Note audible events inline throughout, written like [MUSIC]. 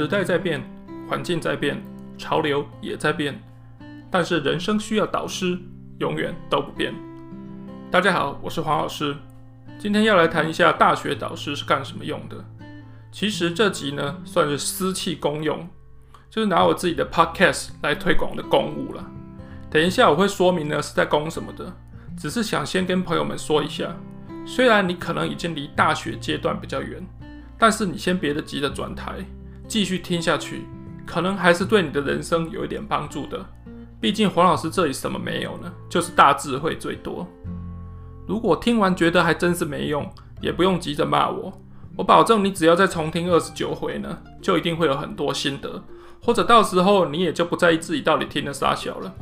时代在变，环境在变，潮流也在变，但是人生需要导师，永远都不变。大家好，我是黄老师，今天要来谈一下大学导师是干什么用的。其实这集呢，算是私器公用，就是拿我自己的 podcast 来推广的公务了。等一下我会说明呢是在公什么的，只是想先跟朋友们说一下，虽然你可能已经离大学阶段比较远。但是你先别的急着转台，继续听下去，可能还是对你的人生有一点帮助的。毕竟黄老师这里什么没有呢？就是大智慧最多。如果听完觉得还真是没用，也不用急着骂我。我保证你只要再重听二十九回呢，就一定会有很多心得，或者到时候你也就不在意自己到底听了啥小了。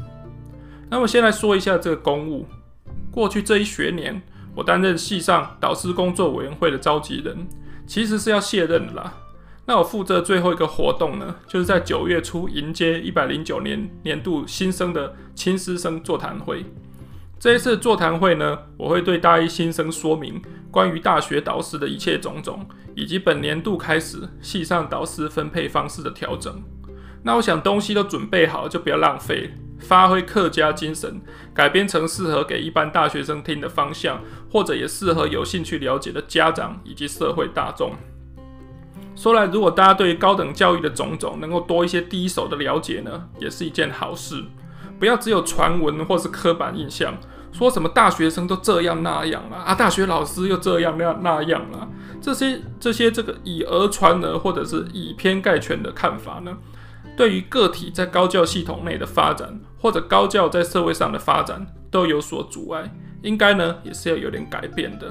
那么先来说一下这个公务。过去这一学年，我担任系上导师工作委员会的召集人。其实是要卸任的啦。那我负责最后一个活动呢，就是在九月初迎接一百零九年年度新生的亲师生座谈会。这一次座谈会呢，我会对大一新生说明关于大学导师的一切种种，以及本年度开始系上导师分配方式的调整。那我想东西都准备好，就不要浪费。发挥客家精神，改编成适合给一般大学生听的方向，或者也适合有兴趣了解的家长以及社会大众。说来，如果大家对于高等教育的种种能够多一些第一手的了解呢，也是一件好事。不要只有传闻或是刻板印象，说什么大学生都这样那样了啊，大学老师又这样那那样了，这些这些这个以讹传讹或者是以偏概全的看法呢，对于个体在高教系统内的发展，或者高教在社会上的发展，都有所阻碍，应该呢也是要有点改变的。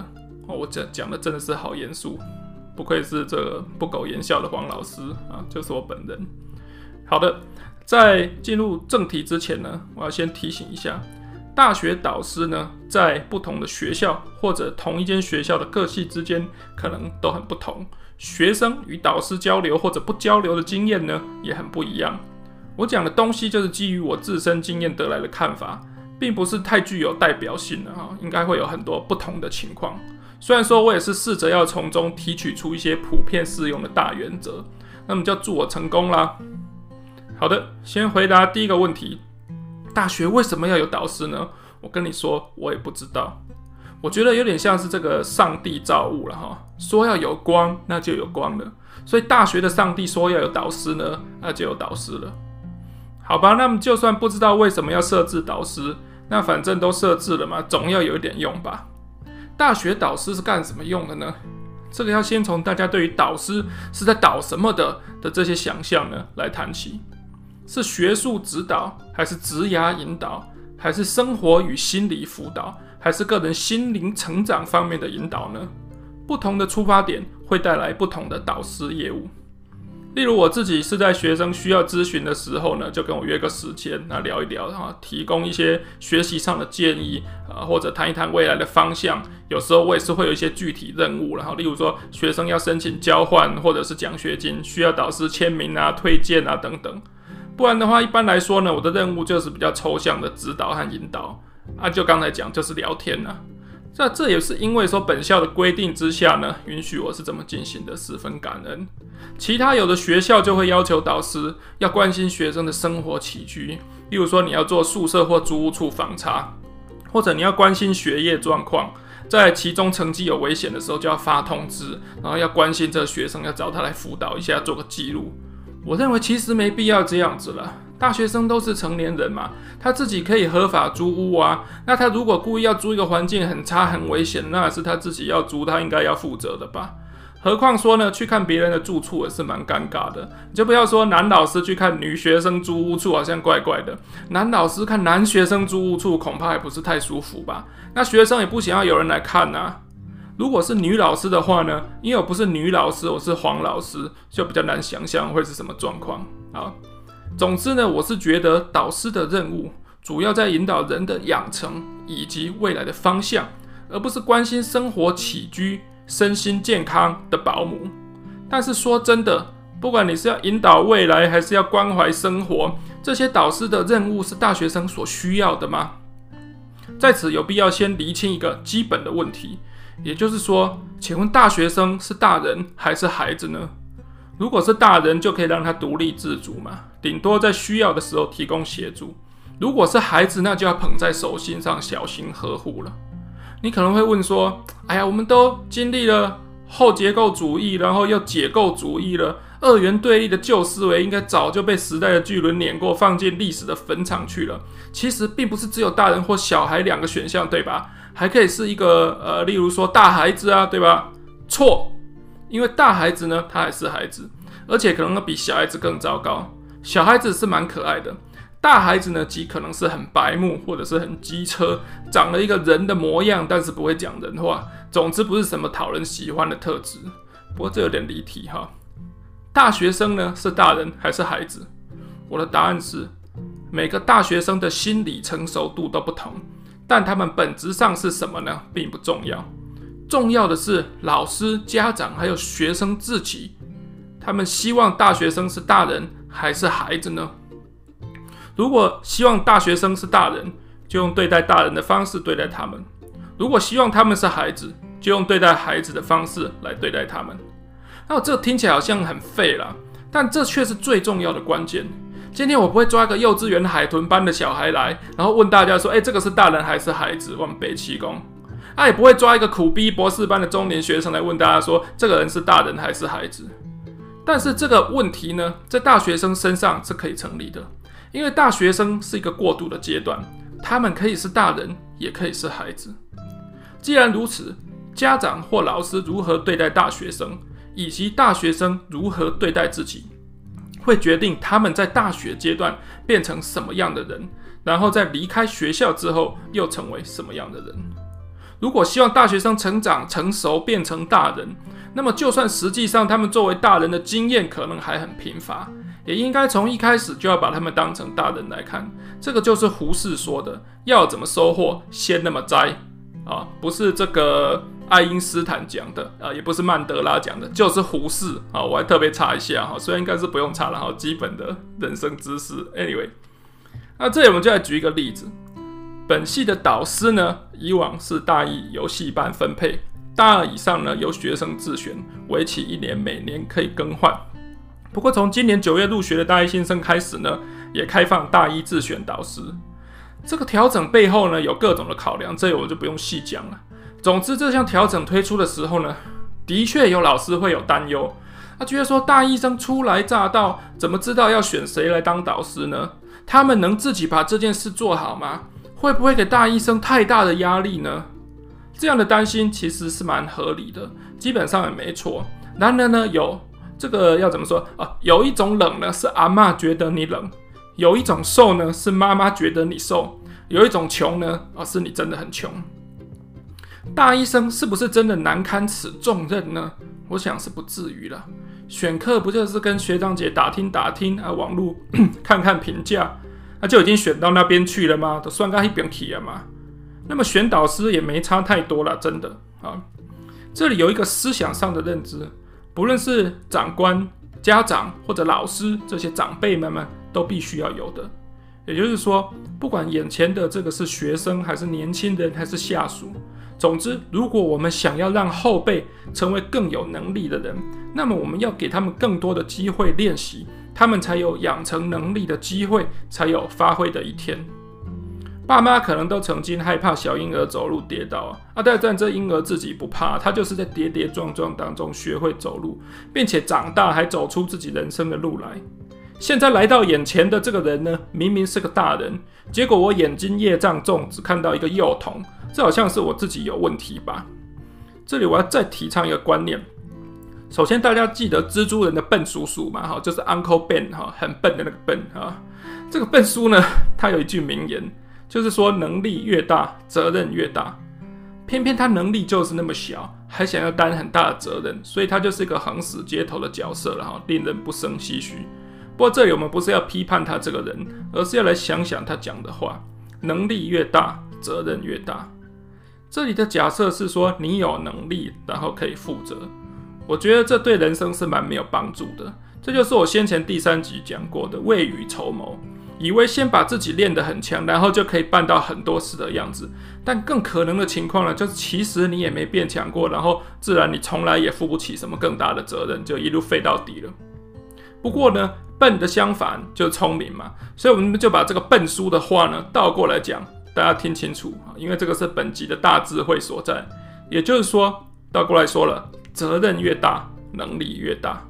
哦，我讲讲的真的是好严肃，不愧是这个不苟言笑的黄老师啊，就是我本人。好的，在进入正题之前呢，我要先提醒一下，大学导师呢，在不同的学校或者同一间学校的各系之间，可能都很不同。学生与导师交流或者不交流的经验呢，也很不一样。我讲的东西就是基于我自身经验得来的看法，并不是太具有代表性的哈，应该会有很多不同的情况。虽然说我也是试着要从中提取出一些普遍适用的大原则，那么就祝我成功啦。好的，先回答第一个问题：大学为什么要有导师呢？我跟你说，我也不知道。我觉得有点像是这个上帝造物了哈，说要有光，那就有光了。所以大学的上帝说要有导师呢，那就有导师了。好吧，那么就算不知道为什么要设置导师，那反正都设置了嘛，总要有一点用吧。大学导师是干什么用的呢？这个要先从大家对于导师是在导什么的的这些想象呢来谈起。是学术指导，还是职涯引导，还是生活与心理辅导？还是个人心灵成长方面的引导呢？不同的出发点会带来不同的导师业务。例如我自己是在学生需要咨询的时候呢，就跟我约个时间，那聊一聊，哈，提供一些学习上的建议啊，或者谈一谈未来的方向。有时候我也是会有一些具体任务，然后例如说学生要申请交换或者是奖学金，需要导师签名啊、推荐啊等等。不然的话，一般来说呢，我的任务就是比较抽象的指导和引导。啊，就刚才讲，就是聊天呐。那这也是因为说本校的规定之下呢，允许我是这么进行的，十分感恩。其他有的学校就会要求导师要关心学生的生活起居，例如说你要做宿舍或租屋处访查，或者你要关心学业状况，在其中成绩有危险的时候就要发通知，然后要关心这个学生，要找他来辅导一下，做个记录。我认为其实没必要这样子了。大学生都是成年人嘛，他自己可以合法租屋啊。那他如果故意要租一个环境很差、很危险，那是他自己要租，他应该要负责的吧？何况说呢，去看别人的住处也是蛮尴尬的。你就不要说男老师去看女学生租屋处，好像怪怪的；男老师看男学生租屋处，恐怕也不是太舒服吧？那学生也不想要有人来看啊。如果是女老师的话呢，因为我不是女老师，我是黄老师，就比较难想象会是什么状况啊。总之呢，我是觉得导师的任务主要在引导人的养成以及未来的方向，而不是关心生活起居、身心健康的保姆。但是说真的，不管你是要引导未来，还是要关怀生活，这些导师的任务是大学生所需要的吗？在此有必要先厘清一个基本的问题，也就是说，请问大学生是大人还是孩子呢？如果是大人，就可以让他独立自主嘛，顶多在需要的时候提供协助。如果是孩子，那就要捧在手心上，小心呵护了。你可能会问说：“哎呀，我们都经历了后结构主义，然后又解构主义了，二元对立的旧思维应该早就被时代的巨轮碾过，放进历史的坟场去了。”其实并不是只有大人或小孩两个选项，对吧？还可以是一个呃，例如说大孩子啊，对吧？错，因为大孩子呢，他还是孩子，而且可能比小孩子更糟糕。小孩子是蛮可爱的。大孩子呢，极可能是很白目，或者是很机车，长了一个人的模样，但是不会讲人话。总之不是什么讨人喜欢的特质。不过这有点离题哈。大学生呢，是大人还是孩子？我的答案是，每个大学生的心理成熟度都不同，但他们本质上是什么呢？并不重要。重要的是老师、家长还有学生自己，他们希望大学生是大人还是孩子呢？如果希望大学生是大人，就用对待大人的方式对待他们；如果希望他们是孩子，就用对待孩子的方式来对待他们。那这听起来好像很废啦，但这却是最重要的关键。今天我不会抓个幼稚园海豚班的小孩来，然后问大家说：“哎，这个是大人还是孩子？”往北七公，啊，也不会抓一个苦逼博士班的中年学生来问大家说：“这个人是大人还是孩子？”但是这个问题呢，在大学生身上是可以成立的。因为大学生是一个过渡的阶段，他们可以是大人，也可以是孩子。既然如此，家长或老师如何对待大学生，以及大学生如何对待自己，会决定他们在大学阶段变成什么样的人，然后在离开学校之后又成为什么样的人。如果希望大学生成长成熟变成大人，那么就算实际上他们作为大人的经验可能还很贫乏。也应该从一开始就要把他们当成大人来看，这个就是胡适说的“要怎么收获，先那么栽”啊，不是这个爱因斯坦讲的啊，也不是曼德拉讲的，就是胡适啊。我还特别查一下哈，虽然应该是不用查了哈，基本的人生知识。Anyway，那这里我们就来举一个例子，本系的导师呢，以往是大一由系办分配，大二以上呢由学生自选，为期一年，每年可以更换。不过，从今年九月入学的大一新生开始呢，也开放大一自选导师。这个调整背后呢，有各种的考量，这里我就不用细讲了。总之，这项调整推出的时候呢，的确有老师会有担忧，他觉得说大一生初来乍到，怎么知道要选谁来当导师呢？他们能自己把这件事做好吗？会不会给大医生太大的压力呢？这样的担心其实是蛮合理的，基本上也没错。然而呢，有。这个要怎么说啊？有一种冷呢，是阿嬷觉得你冷；有一种瘦呢，是妈妈觉得你瘦；有一种穷呢，啊，是你真的很穷。大医生是不是真的难堪此重任呢？我想是不至于了。选课不就是跟学长姐打听打听啊，网络 [COUGHS] 看看评价，那、就已经选到那边去了吗？都算个一边去了吗？那么选导师也没差太多了，真的啊。这里有一个思想上的认知。不论是长官、家长或者老师，这些长辈们们都必须要有的。也就是说，不管眼前的这个是学生，还是年轻人，还是下属，总之，如果我们想要让后辈成为更有能力的人，那么我们要给他们更多的机会练习，他们才有养成能力的机会，才有发挥的一天。爸妈可能都曾经害怕小婴儿走路跌倒啊，啊，但这婴儿自己不怕，他就是在跌跌撞撞当中学会走路，并且长大还走出自己人生的路来。现在来到眼前的这个人呢，明明是个大人，结果我眼睛业障重，只看到一个幼童，这好像是我自己有问题吧？这里我要再提倡一个观念，首先大家记得蜘蛛人的笨叔叔嘛，哈，就是 Uncle Ben 哈，很笨的那个笨哈。这个笨叔呢，他有一句名言。就是说，能力越大，责任越大。偏偏他能力就是那么小，还想要担很大的责任，所以他就是一个横死街头的角色了哈，令人不胜唏嘘。不过这里我们不是要批判他这个人，而是要来想想他讲的话：能力越大，责任越大。这里的假设是说，你有能力，然后可以负责。我觉得这对人生是蛮没有帮助的。这就是我先前第三集讲过的未雨绸缪。以为先把自己练得很强，然后就可以办到很多事的样子，但更可能的情况呢，就是其实你也没变强过，然后自然你从来也负不起什么更大的责任，就一路废到底了。不过呢，笨的相反就是聪明嘛，所以我们就把这个笨书的话呢倒过来讲，大家听清楚啊，因为这个是本集的大智慧所在。也就是说，倒过来说了，责任越大，能力越大。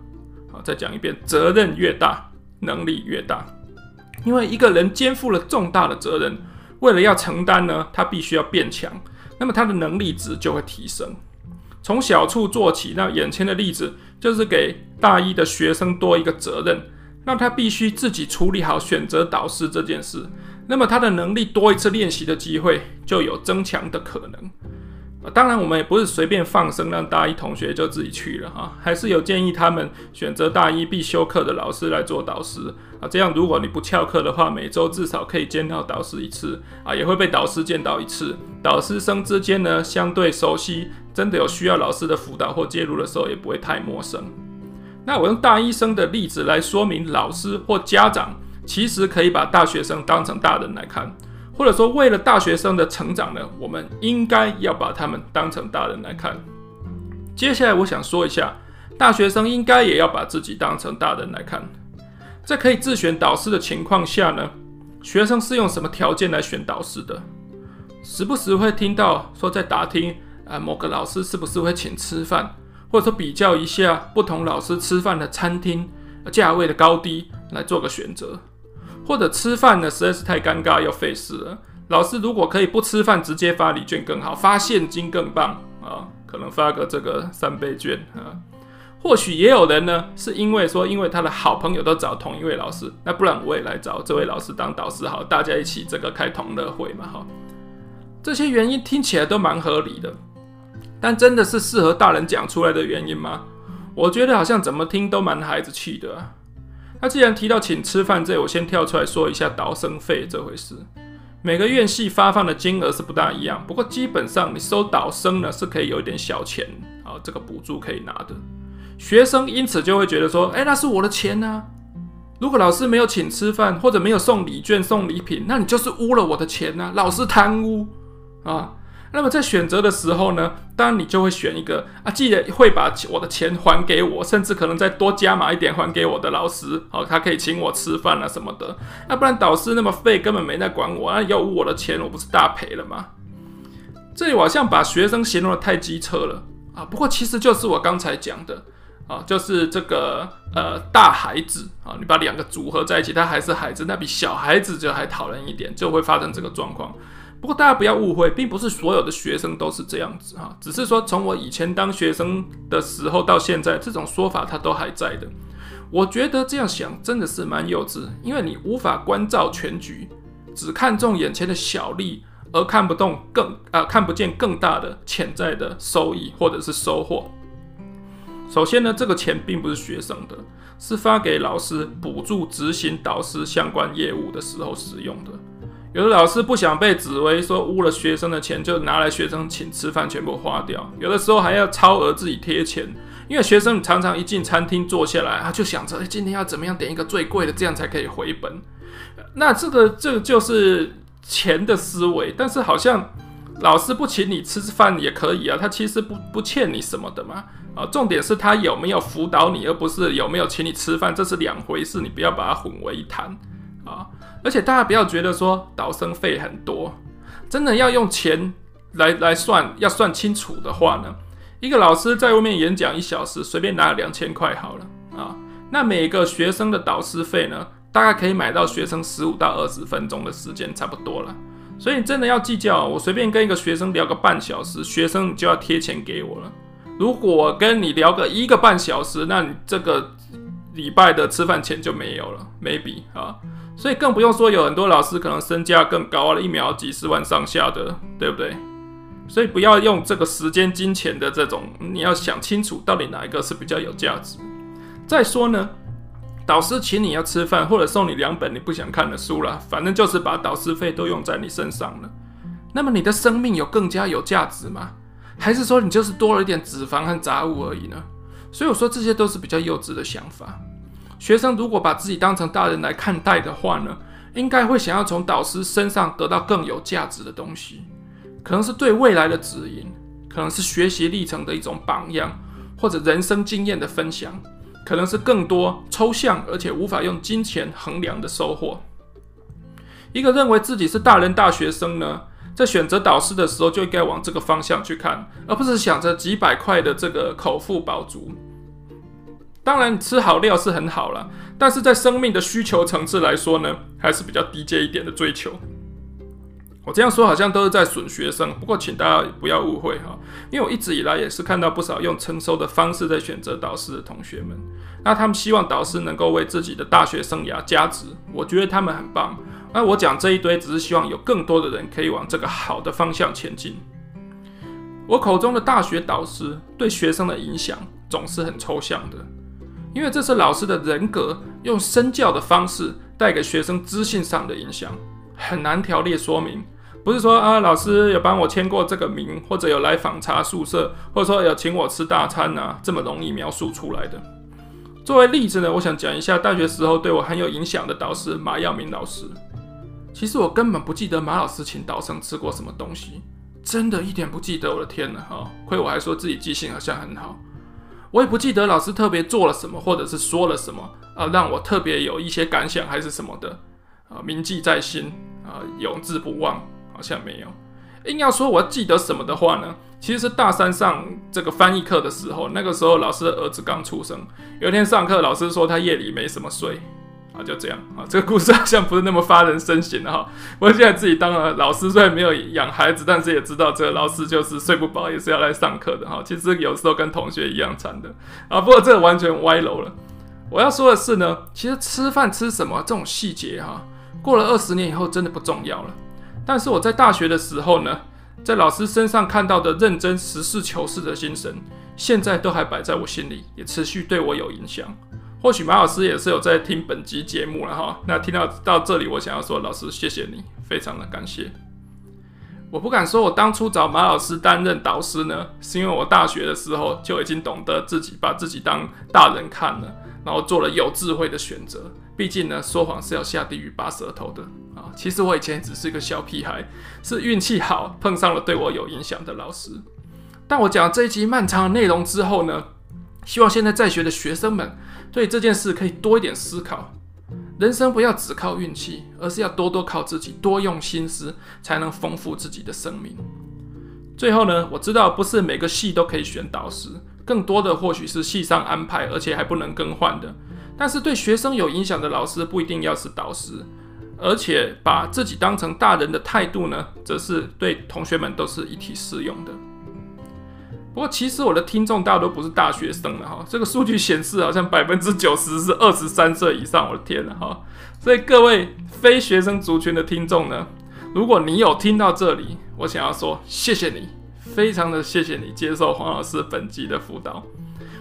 好，再讲一遍，责任越大，能力越大。因为一个人肩负了重大的责任，为了要承担呢，他必须要变强，那么他的能力值就会提升。从小处做起，那眼前的例子就是给大一的学生多一个责任，让他必须自己处理好选择导师这件事。那么他的能力多一次练习的机会，就有增强的可能。当然，我们也不是随便放生，让大一同学就自己去了哈，还是有建议他们选择大一必修课的老师来做导师啊。这样，如果你不翘课的话，每周至少可以见到导师一次啊，也会被导师见到一次。导师生之间呢，相对熟悉，真的有需要老师的辅导或介入的时候，也不会太陌生。那我用大一生的例子来说明，老师或家长其实可以把大学生当成大人来看。或者说，为了大学生的成长呢，我们应该要把他们当成大人来看。接下来，我想说一下，大学生应该也要把自己当成大人来看。在可以自选导师的情况下呢，学生是用什么条件来选导师的？时不时会听到说，在打听啊，某个老师是不是会请吃饭，或者说比较一下不同老师吃饭的餐厅价位的高低，来做个选择。或者吃饭呢，实在是太尴尬又费事了。老师如果可以不吃饭，直接发礼券更好，发现金更棒啊！可能发个这个三倍券啊。或许也有人呢，是因为说，因为他的好朋友都找同一位老师，那不然我也来找这位老师当导师好，大家一起这个开同乐会嘛哈。这些原因听起来都蛮合理的，但真的是适合大人讲出来的原因吗？我觉得好像怎么听都蛮孩子气的。那既然提到请吃饭这，我先跳出来说一下导生费这回事。每个院系发放的金额是不大一样，不过基本上你收导生呢是可以有一点小钱啊，这个补助可以拿的。学生因此就会觉得说，哎，那是我的钱啊。如果老师没有请吃饭或者没有送礼券送礼品，那你就是污了我的钱啊，老师贪污啊。那么在选择的时候呢，当然你就会选一个啊，既然会把我的钱还给我，甚至可能再多加码一点还给我的老师，好，他可以请我吃饭啊什么的。要不然导师那么废，根本没在管我，那要我的钱，我不是大赔了吗？这里我好像把学生形容得太机车了啊。不过其实就是我刚才讲的啊，就是这个呃大孩子啊，你把两个组合在一起，他还是孩子，那比小孩子就还讨人一点，就会发生这个状况。不过大家不要误会，并不是所有的学生都是这样子哈，只是说从我以前当学生的时候到现在，这种说法它都还在的。我觉得这样想真的是蛮幼稚，因为你无法关照全局，只看重眼前的小利，而看不动更啊、看不见更大的潜在的收益或者是收获。首先呢，这个钱并不是学生的，是发给老师补助执行导师相关业务的时候使用的。有的老师不想被指为说污了学生的钱，就拿来学生请吃饭全部花掉。有的时候还要超额自己贴钱，因为学生常常一进餐厅坐下来，他就想着，哎，今天要怎么样点一个最贵的，这样才可以回本。那这个这个就是钱的思维。但是好像老师不请你吃饭也可以啊，他其实不不欠你什么的嘛。啊，重点是他有没有辅导你，而不是有没有请你吃饭，这是两回事，你不要把它混为一谈啊。而且大家不要觉得说导生费很多，真的要用钱来来算，要算清楚的话呢，一个老师在外面演讲一小时，随便拿两千块好了啊。那每个学生的导师费呢，大概可以买到学生十五到二十分钟的时间，差不多了。所以真的要计较，我随便跟一个学生聊个半小时，学生就要贴钱给我了。如果跟你聊个一个半小时，那你这个礼拜的吃饭钱就没有了，maybe 啊。所以更不用说，有很多老师可能身价更高了，一秒几十万上下的，对不对？所以不要用这个时间、金钱的这种，你要想清楚到底哪一个是比较有价值。再说呢，导师请你要吃饭，或者送你两本你不想看的书啦，反正就是把导师费都用在你身上了。那么你的生命有更加有价值吗？还是说你就是多了一点脂肪和杂物而已呢？所以我说这些都是比较幼稚的想法。学生如果把自己当成大人来看待的话呢，应该会想要从导师身上得到更有价值的东西，可能是对未来的指引，可能是学习历程的一种榜样，或者人生经验的分享，可能是更多抽象而且无法用金钱衡量的收获。一个认为自己是大人大学生呢，在选择导师的时候就应该往这个方向去看，而不是想着几百块的这个口腹饱足。当然，吃好料是很好了，但是在生命的需求层次来说呢，还是比较低阶一点的追求。我这样说好像都是在损学生，不过请大家不要误会哈，因为我一直以来也是看到不少用成熟的方式在选择导师的同学们，那他们希望导师能够为自己的大学生涯加值，我觉得他们很棒。那我讲这一堆，只是希望有更多的人可以往这个好的方向前进。我口中的大学导师对学生的影响总是很抽象的，因为这是老师的人格用身教的方式带给学生知性上的影响，很难条列说明。不是说啊，老师有帮我签过这个名，或者有来访查宿舍，或者说有请我吃大餐啊，这么容易描述出来的。作为例子呢，我想讲一下大学时候对我很有影响的导师马耀明老师。其实我根本不记得马老师请导生吃过什么东西，真的一点不记得。我的天呐，哈，亏我还说自己记性好像很好。我也不记得老师特别做了什么，或者是说了什么啊，让我特别有一些感想还是什么的啊，铭记在心啊，永志不忘。好像没有。硬要说我记得什么的话呢？其实是大三上这个翻译课的时候，那个时候老师的儿子刚出生。有一天上课，老师说他夜里没什么睡啊，就这样啊。这个故事 [LAUGHS] 好像不是那么发人深省的哈。我现在自己当了老师，虽然没有养孩子，但是也知道这个老师就是睡不饱，也是要来上课的哈。其实有时候跟同学一样惨的啊。不过这个完全歪楼了。我要说的是呢，其实吃饭吃什么这种细节哈，过了二十年以后真的不重要了。但是我在大学的时候呢，在老师身上看到的认真、实事求是的精神，现在都还摆在我心里，也持续对我有影响。或许马老师也是有在听本集节目了哈。那听到到这里，我想要说，老师谢谢你，非常的感谢。我不敢说我当初找马老师担任导师呢，是因为我大学的时候就已经懂得自己把自己当大人看了，然后做了有智慧的选择。毕竟呢，说谎是要下地狱拔舌头的啊！其实我以前只是个小屁孩，是运气好碰上了对我有影响的老师。但我讲这一集漫长的内容之后呢，希望现在在学的学生们对这件事可以多一点思考。人生不要只靠运气，而是要多多靠自己，多用心思，才能丰富自己的生命。最后呢，我知道不是每个系都可以选导师，更多的或许是系上安排，而且还不能更换的。但是对学生有影响的老师不一定要是导师，而且把自己当成大人的态度呢，则是对同学们都是一体适用的。不过其实我的听众大多不是大学生了哈，这个数据显示好像百分之九十是二十三岁以上，我的天呐哈！所以各位非学生族群的听众呢，如果你有听到这里，我想要说谢谢你，非常的谢谢你接受黄老师本集的辅导。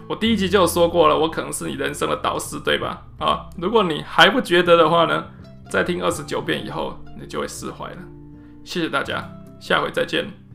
我第一集就说过了，我可能是你人生的导师，对吧？啊，如果你还不觉得的话呢，再听二十九遍以后，你就会释怀了。谢谢大家，下回再见。